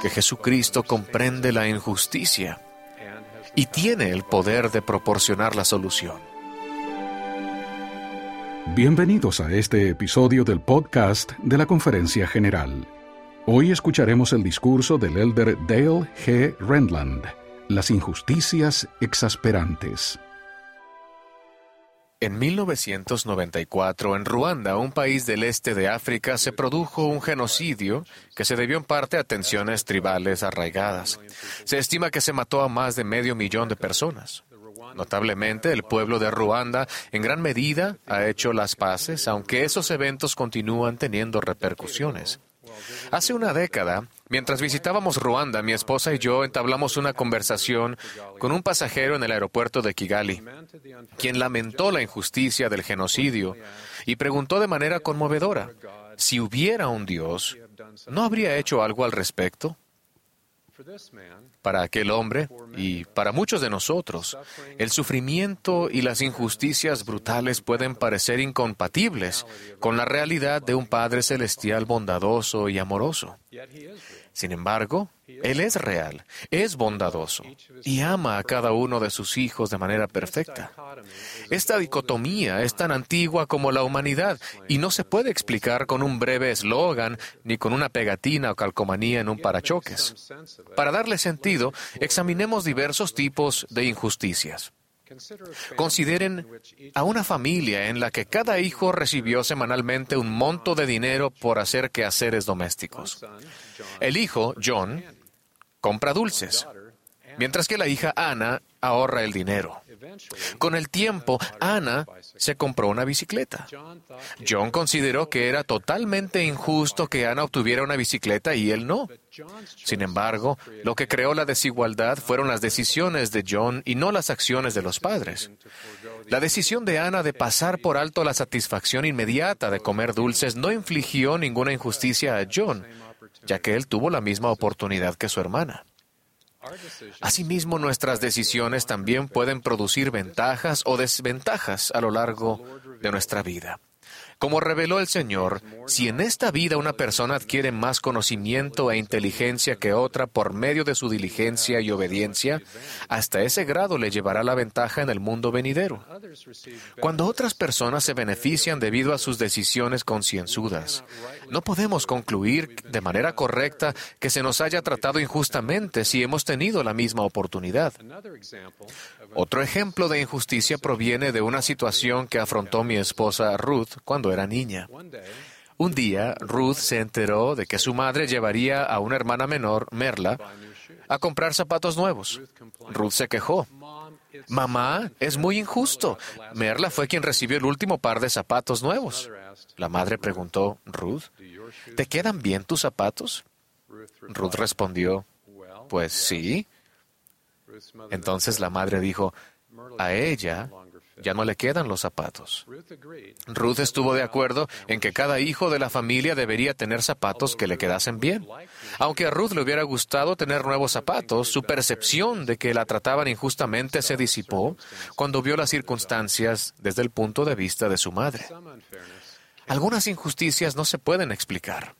que Jesucristo comprende la injusticia y tiene el poder de proporcionar la solución. Bienvenidos a este episodio del podcast de la Conferencia General. Hoy escucharemos el discurso del elder Dale G. Rendland, Las injusticias exasperantes. En 1994, en Ruanda, un país del este de África, se produjo un genocidio que se debió en parte a tensiones tribales arraigadas. Se estima que se mató a más de medio millón de personas. Notablemente, el pueblo de Ruanda en gran medida ha hecho las paces, aunque esos eventos continúan teniendo repercusiones. Hace una década, mientras visitábamos Ruanda, mi esposa y yo entablamos una conversación con un pasajero en el aeropuerto de Kigali, quien lamentó la injusticia del genocidio y preguntó de manera conmovedora, si hubiera un Dios, ¿no habría hecho algo al respecto? Para aquel hombre y para muchos de nosotros, el sufrimiento y las injusticias brutales pueden parecer incompatibles con la realidad de un Padre Celestial bondadoso y amoroso. Sin embargo, Él es real, es bondadoso y ama a cada uno de sus hijos de manera perfecta. Esta dicotomía es tan antigua como la humanidad y no se puede explicar con un breve eslogan ni con una pegatina o calcomanía en un parachoques. Para darle sentido, examinemos diversos tipos de injusticias. Consideren a una familia en la que cada hijo recibió semanalmente un monto de dinero por hacer quehaceres domésticos. El hijo, John, compra dulces, mientras que la hija Ana ahorra el dinero. Con el tiempo, Ana se compró una bicicleta. John consideró que era totalmente injusto que Ana obtuviera una bicicleta y él no. Sin embargo, lo que creó la desigualdad fueron las decisiones de John y no las acciones de los padres. La decisión de Ana de pasar por alto la satisfacción inmediata de comer dulces no infligió ninguna injusticia a John, ya que él tuvo la misma oportunidad que su hermana. Asimismo, nuestras decisiones también pueden producir ventajas o desventajas a lo largo de nuestra vida. Como reveló el Señor, si en esta vida una persona adquiere más conocimiento e inteligencia que otra por medio de su diligencia y obediencia, hasta ese grado le llevará la ventaja en el mundo venidero. Cuando otras personas se benefician debido a sus decisiones concienzudas, no podemos concluir de manera correcta que se nos haya tratado injustamente si hemos tenido la misma oportunidad. Otro ejemplo de injusticia proviene de una situación que afrontó mi esposa Ruth cuando era niña. Un día, Ruth se enteró de que su madre llevaría a una hermana menor, Merla, a comprar zapatos nuevos. Ruth se quejó. Mamá, es muy injusto. Merla fue quien recibió el último par de zapatos nuevos. La madre preguntó, Ruth, ¿te quedan bien tus zapatos? Ruth respondió, pues sí. Entonces la madre dijo, a ella ya no le quedan los zapatos. Ruth estuvo de acuerdo en que cada hijo de la familia debería tener zapatos que le quedasen bien. Aunque a Ruth le hubiera gustado tener nuevos zapatos, su percepción de que la trataban injustamente se disipó cuando vio las circunstancias desde el punto de vista de su madre. Algunas injusticias no se pueden explicar.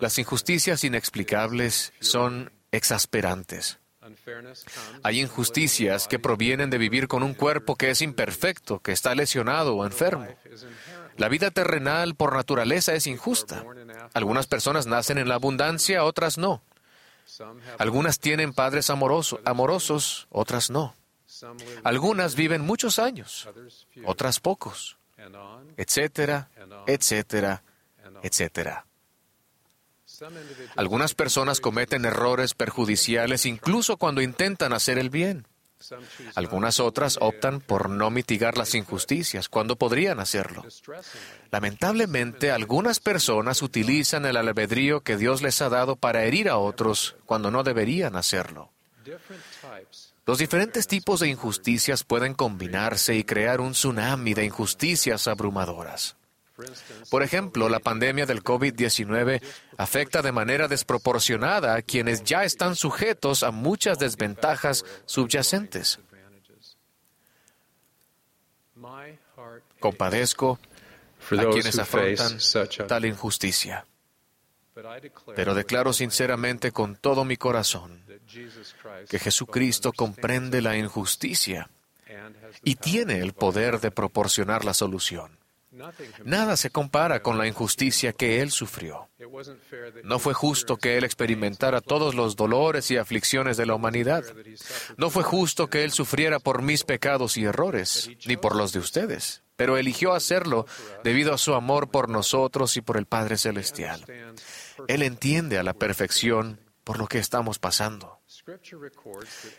Las injusticias inexplicables son exasperantes. Hay injusticias que provienen de vivir con un cuerpo que es imperfecto, que está lesionado o enfermo. La vida terrenal por naturaleza es injusta. Algunas personas nacen en la abundancia, otras no. Algunas tienen padres amorosos, otras no. Algunas viven muchos años, otras pocos, etcétera, etcétera, etcétera. Algunas personas cometen errores perjudiciales incluso cuando intentan hacer el bien. Algunas otras optan por no mitigar las injusticias cuando podrían hacerlo. Lamentablemente, algunas personas utilizan el albedrío que Dios les ha dado para herir a otros cuando no deberían hacerlo. Los diferentes tipos de injusticias pueden combinarse y crear un tsunami de injusticias abrumadoras. Por ejemplo, la pandemia del COVID-19 afecta de manera desproporcionada a quienes ya están sujetos a muchas desventajas subyacentes. Compadezco a quienes afrontan tal injusticia. Pero declaro sinceramente con todo mi corazón que Jesucristo comprende la injusticia y tiene el poder de proporcionar la solución. Nada se compara con la injusticia que Él sufrió. No fue justo que Él experimentara todos los dolores y aflicciones de la humanidad. No fue justo que Él sufriera por mis pecados y errores, ni por los de ustedes. Pero eligió hacerlo debido a su amor por nosotros y por el Padre Celestial. Él entiende a la perfección por lo que estamos pasando.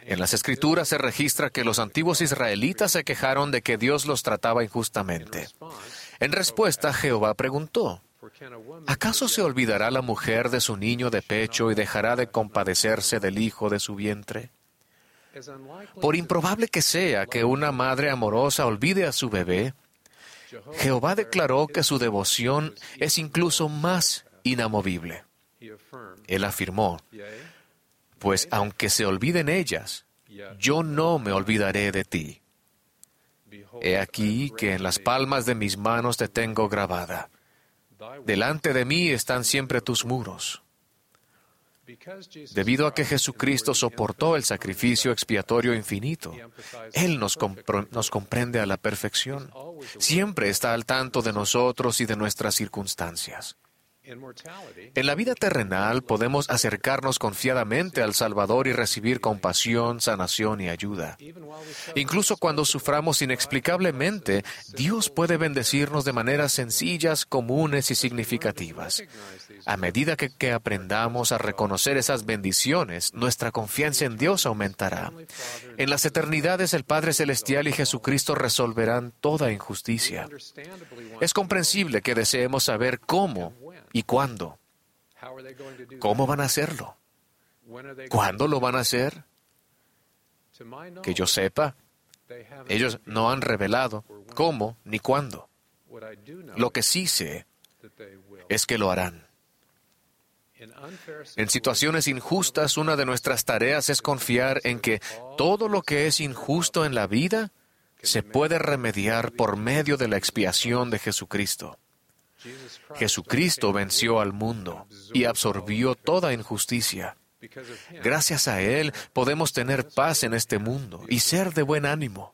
En las escrituras se registra que los antiguos israelitas se quejaron de que Dios los trataba injustamente. En respuesta, Jehová preguntó, ¿acaso se olvidará la mujer de su niño de pecho y dejará de compadecerse del hijo de su vientre? Por improbable que sea que una madre amorosa olvide a su bebé, Jehová declaró que su devoción es incluso más inamovible. Él afirmó, pues aunque se olviden ellas, yo no me olvidaré de ti. He aquí que en las palmas de mis manos te tengo grabada. Delante de mí están siempre tus muros. Debido a que Jesucristo soportó el sacrificio expiatorio infinito, Él nos, nos, comprende a la perfección. Siempre está al tanto de nosotros y de nuestras circunstancias. En la vida terrenal podemos acercarnos confiadamente al Salvador y recibir compasión, sanación y ayuda. Incluso cuando suframos inexplicablemente, Dios puede bendecirnos de maneras sencillas, comunes y significativas. A medida que, aprendamos a reconocer esas bendiciones, nuestra confianza en Dios aumentará. En las eternidades el Padre Celestial y Jesucristo resolverán toda injusticia. Es comprensible que deseemos saber cómo ¿Y cuándo? ¿Cómo van a hacerlo? ¿Cuándo lo van a hacer? Que yo sepa, ellos no han revelado cómo ni cuándo. Lo que sí sé es que lo harán. En situaciones injustas, una de nuestras tareas es confiar en que todo lo que es injusto en la vida se puede remediar por medio de la expiación de Jesucristo. Jesucristo venció al mundo y absorbió toda injusticia. Gracias a Él podemos tener paz en este mundo y ser de buen ánimo.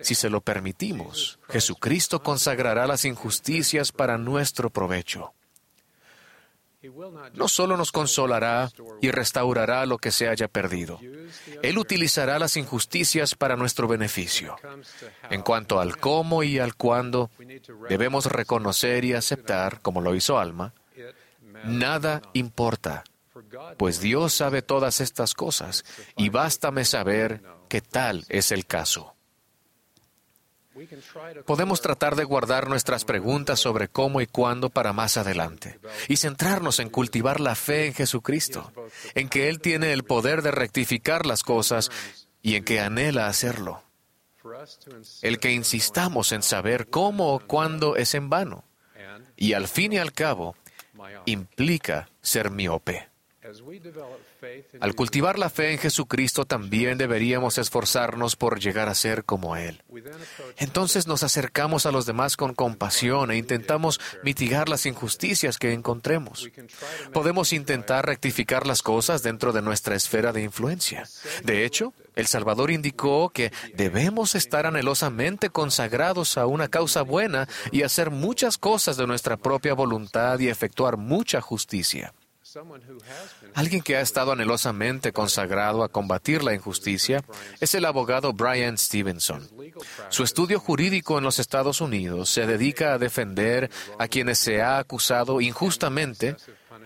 Si se lo permitimos, Jesucristo consagrará las injusticias para nuestro provecho no solo nos consolará y restaurará lo que se haya perdido, Él utilizará las injusticias para nuestro beneficio. En cuanto al cómo y al cuándo, debemos reconocer y aceptar, como lo hizo Alma, nada importa, pues Dios sabe todas estas cosas y bástame saber que tal es el caso. Podemos tratar de guardar nuestras preguntas sobre cómo y cuándo para más adelante y centrarnos en cultivar la fe en Jesucristo, en que Él tiene el poder de rectificar las cosas y en que anhela hacerlo. El que insistamos en saber cómo o cuándo es en vano y al fin y al cabo implica ser miope. Al cultivar la fe en Jesucristo también deberíamos esforzarnos por llegar a ser como Él. Entonces nos acercamos a los demás con compasión e intentamos mitigar las injusticias que encontremos. Podemos intentar rectificar las cosas dentro de nuestra esfera de influencia. De hecho, el Salvador indicó que debemos estar anhelosamente consagrados a una causa buena y hacer muchas cosas de nuestra propia voluntad y efectuar mucha justicia. Alguien que ha estado anhelosamente consagrado a combatir la injusticia es el abogado Brian Stevenson. Su estudio jurídico en los Estados Unidos se dedica a defender a quienes se ha acusado injustamente,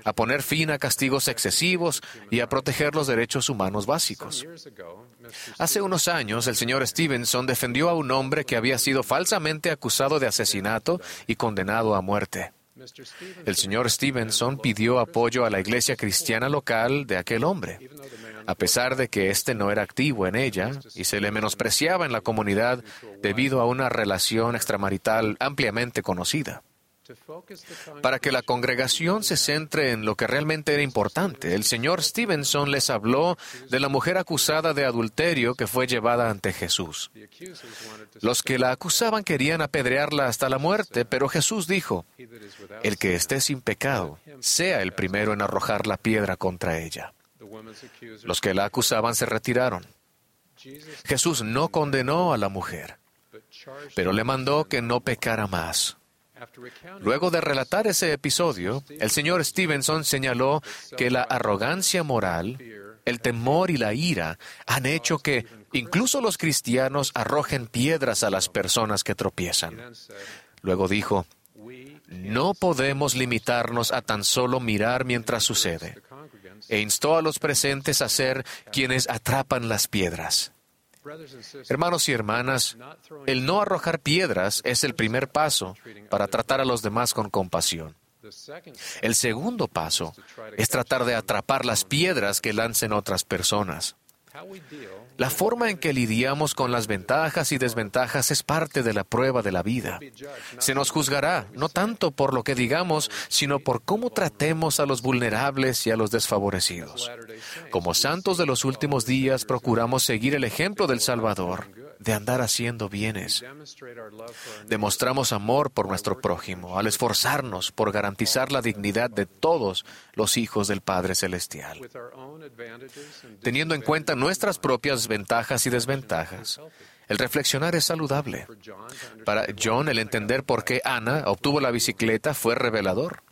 a poner fin a castigos excesivos y a proteger los derechos humanos básicos. Hace unos años, el señor Stevenson defendió a un hombre que había sido falsamente acusado de asesinato y condenado a muerte. El señor Stevenson pidió apoyo a la iglesia cristiana local de aquel hombre, a pesar de que éste no era activo en ella y se le menospreciaba en la comunidad debido a una relación extramarital ampliamente conocida. Para que la congregación se centre en lo que realmente era importante, el señor Stevenson les habló de la mujer acusada de adulterio que fue llevada ante Jesús. Los que la acusaban querían apedrearla hasta la muerte, pero Jesús dijo, el que esté sin pecado, sea el primero en arrojar la piedra contra ella. Los que la acusaban se retiraron. Jesús no condenó a la mujer, pero le mandó que no pecara más. Luego de relatar ese episodio, el señor Stevenson señaló que la arrogancia moral, el temor y la ira han hecho que incluso los cristianos arrojen piedras a las personas que tropiezan. Luego dijo, no podemos limitarnos a tan solo mirar mientras sucede, e instó a los presentes a ser quienes atrapan las piedras. Hermanos y hermanas, el no arrojar piedras es el primer paso para tratar a los demás con compasión. El segundo paso es tratar de atrapar las piedras que lancen otras personas. La forma en que lidiamos con las ventajas y desventajas es parte de la prueba de la vida. Se nos juzgará, no tanto por lo que digamos, sino por cómo tratemos a los vulnerables y a los desfavorecidos. Como santos de los últimos días, procuramos seguir el ejemplo del Salvador de andar haciendo bienes. Demostramos amor por nuestro prójimo al esforzarnos por garantizar la dignidad de todos los hijos del Padre Celestial. Teniendo en cuenta nuestras propias ventajas y desventajas, el reflexionar es saludable. Para John, el entender por qué Ana obtuvo la bicicleta fue revelador.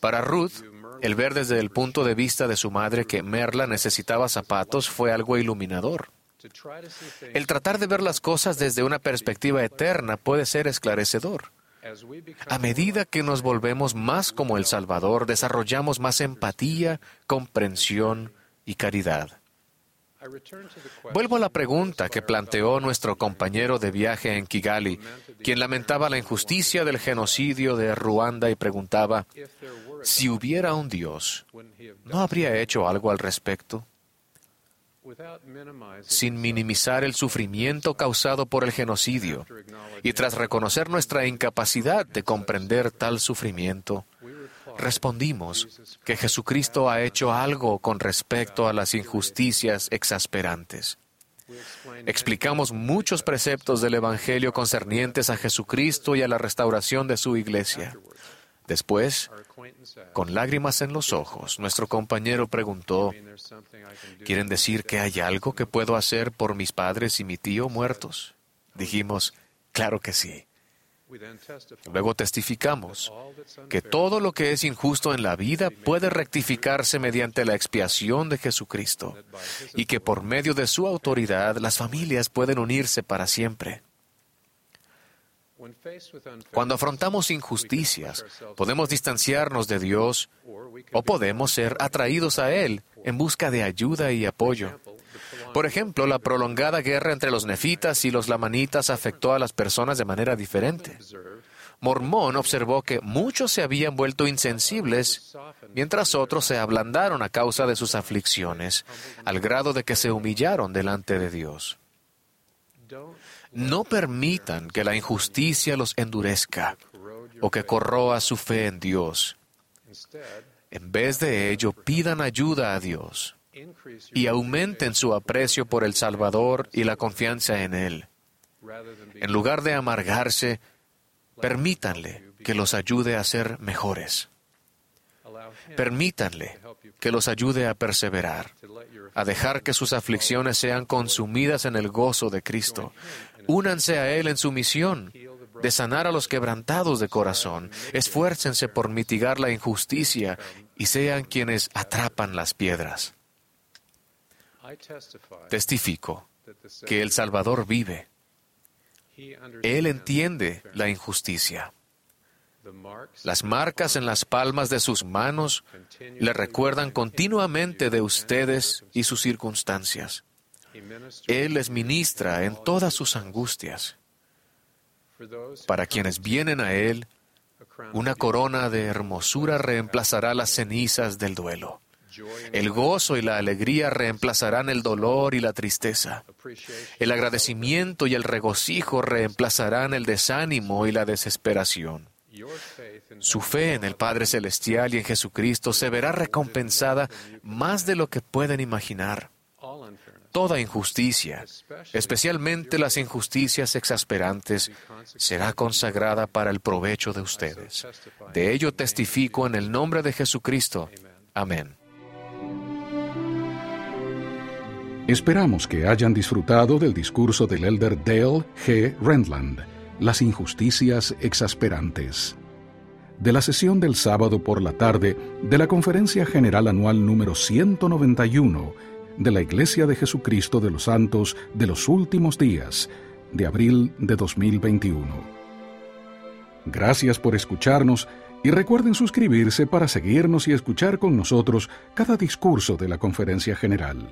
Para Ruth, el ver desde el punto de vista de su madre que Merla necesitaba zapatos fue algo iluminador. El tratar de ver las cosas desde una perspectiva eterna puede ser esclarecedor. A medida que nos volvemos más como el Salvador, desarrollamos más empatía, comprensión y caridad. Vuelvo a la pregunta que planteó nuestro compañero de viaje en Kigali, quien lamentaba la injusticia del genocidio de Ruanda y preguntaba, si hubiera un Dios, ¿no habría hecho algo al respecto? Sin minimizar el sufrimiento causado por el genocidio y tras reconocer nuestra incapacidad de comprender tal sufrimiento, respondimos que Jesucristo ha hecho algo con respecto a las injusticias exasperantes. Explicamos muchos preceptos del Evangelio concernientes a Jesucristo y a la restauración de su iglesia. Después, con lágrimas en los ojos, nuestro compañero preguntó, ¿quieren decir que hay algo que puedo hacer por mis padres y mi tío muertos? Dijimos, claro que sí. Luego testificamos que todo lo que es injusto en la vida puede rectificarse mediante la expiación de Jesucristo y que por medio de su autoridad las familias pueden unirse para siempre. Cuando afrontamos injusticias, podemos distanciarnos de Dios o podemos ser atraídos a Él en busca de ayuda y apoyo. Por ejemplo, la prolongada guerra entre los nefitas y los lamanitas afectó a las personas de manera diferente. Mormón observó que muchos se habían vuelto insensibles, mientras otros se ablandaron a causa de sus aflicciones, al grado de que se humillaron delante de Dios. No permitan que la injusticia los endurezca o que corroa su fe en Dios. En vez de ello, pidan ayuda a Dios y aumenten su aprecio por el Salvador y la confianza en Él. En lugar de amargarse, permítanle que los ayude a ser mejores. Permítanle que los ayude a perseverar, a dejar que sus aflicciones sean consumidas en el gozo de Cristo, Únanse a Él en su misión de sanar a los quebrantados de corazón. Esfuércense por mitigar la injusticia y sean quienes atrapan las piedras. Testifico que el Salvador vive. Él entiende la injusticia. Las marcas en las palmas de sus manos le recuerdan continuamente de ustedes y sus circunstancias. Él les ministra en todas sus angustias. Para quienes vienen a Él, una corona de hermosura reemplazará las cenizas del duelo. El gozo y la alegría reemplazarán el dolor y la tristeza. El agradecimiento y el regocijo reemplazarán el desánimo y la desesperación. Su fe en el Padre Celestial y en Jesucristo se verá recompensada más de lo que pueden imaginar. Toda injusticia, especialmente las injusticias exasperantes, será consagrada para el provecho de ustedes. De ello testifico en el nombre de Jesucristo. Amén. Esperamos que hayan disfrutado del discurso del elder Dale G. Rendland, Las injusticias exasperantes. De la sesión del sábado por la tarde de la Conferencia General Anual número 191 de la Iglesia de Jesucristo de los Santos de los Últimos Días, de abril de 2021. Gracias por escucharnos y recuerden suscribirse para seguirnos y escuchar con nosotros cada discurso de la Conferencia General.